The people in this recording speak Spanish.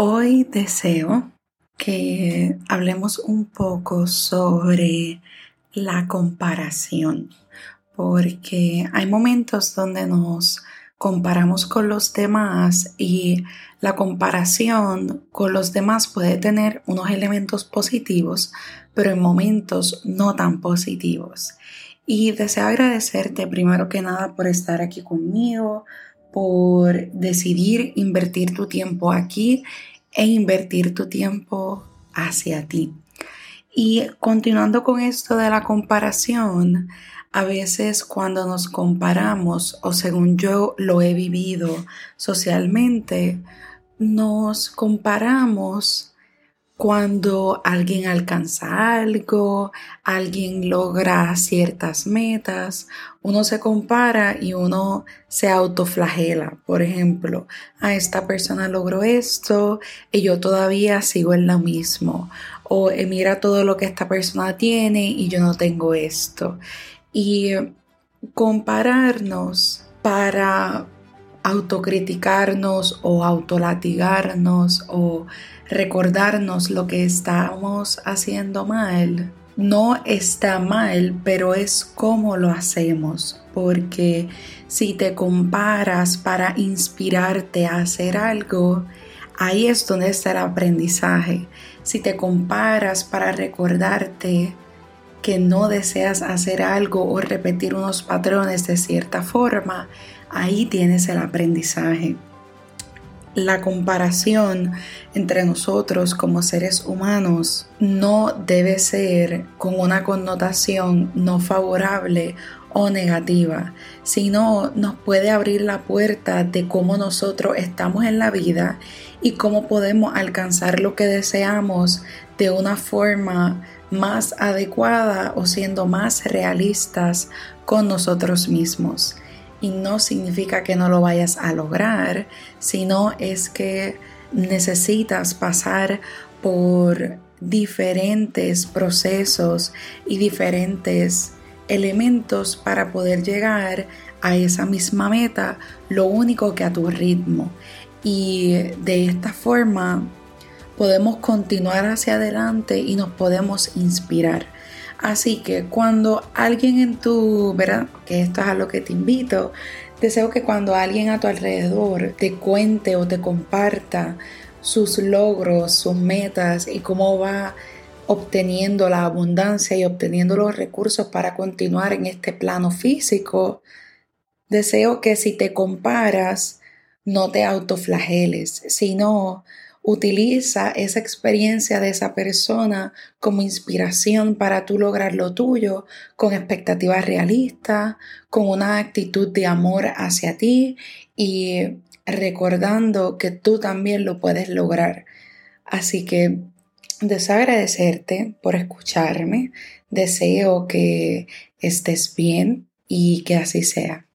Hoy deseo que hablemos un poco sobre la comparación, porque hay momentos donde nos comparamos con los demás y la comparación con los demás puede tener unos elementos positivos, pero en momentos no tan positivos. Y deseo agradecerte primero que nada por estar aquí conmigo, por decidir invertir tu tiempo aquí e invertir tu tiempo hacia ti. Y continuando con esto de la comparación, a veces cuando nos comparamos, o según yo lo he vivido socialmente, nos comparamos cuando alguien alcanza algo, alguien logra ciertas metas, uno se compara y uno se autoflagela. Por ejemplo, a esta persona logró esto y yo todavía sigo en lo mismo. O eh, mira todo lo que esta persona tiene y yo no tengo esto. Y compararnos para autocriticarnos o autolatigarnos o recordarnos lo que estamos haciendo mal. No está mal, pero es cómo lo hacemos, porque si te comparas para inspirarte a hacer algo, ahí es donde está el aprendizaje. Si te comparas para recordarte que no deseas hacer algo o repetir unos patrones de cierta forma, ahí tienes el aprendizaje la comparación entre nosotros como seres humanos no debe ser con una connotación no favorable o negativa, sino nos puede abrir la puerta de cómo nosotros estamos en la vida y cómo podemos alcanzar lo que deseamos de una forma más adecuada o siendo más realistas con nosotros mismos y no significa que no lo vayas a lograr, sino es que necesitas pasar por diferentes procesos y diferentes elementos para poder llegar a esa misma meta, lo único que a tu ritmo. Y de esta forma podemos continuar hacia adelante y nos podemos inspirar. Así que cuando alguien en tu, ¿verdad? Que esto es a lo que te invito, deseo que cuando alguien a tu alrededor te cuente o te comparta sus logros, sus metas y cómo va obteniendo la abundancia y obteniendo los recursos para continuar en este plano físico, deseo que si te comparas, no te autoflageles, sino Utiliza esa experiencia de esa persona como inspiración para tú lograr lo tuyo con expectativas realistas, con una actitud de amor hacia ti y recordando que tú también lo puedes lograr. Así que deseo agradecerte por escucharme, deseo que estés bien y que así sea.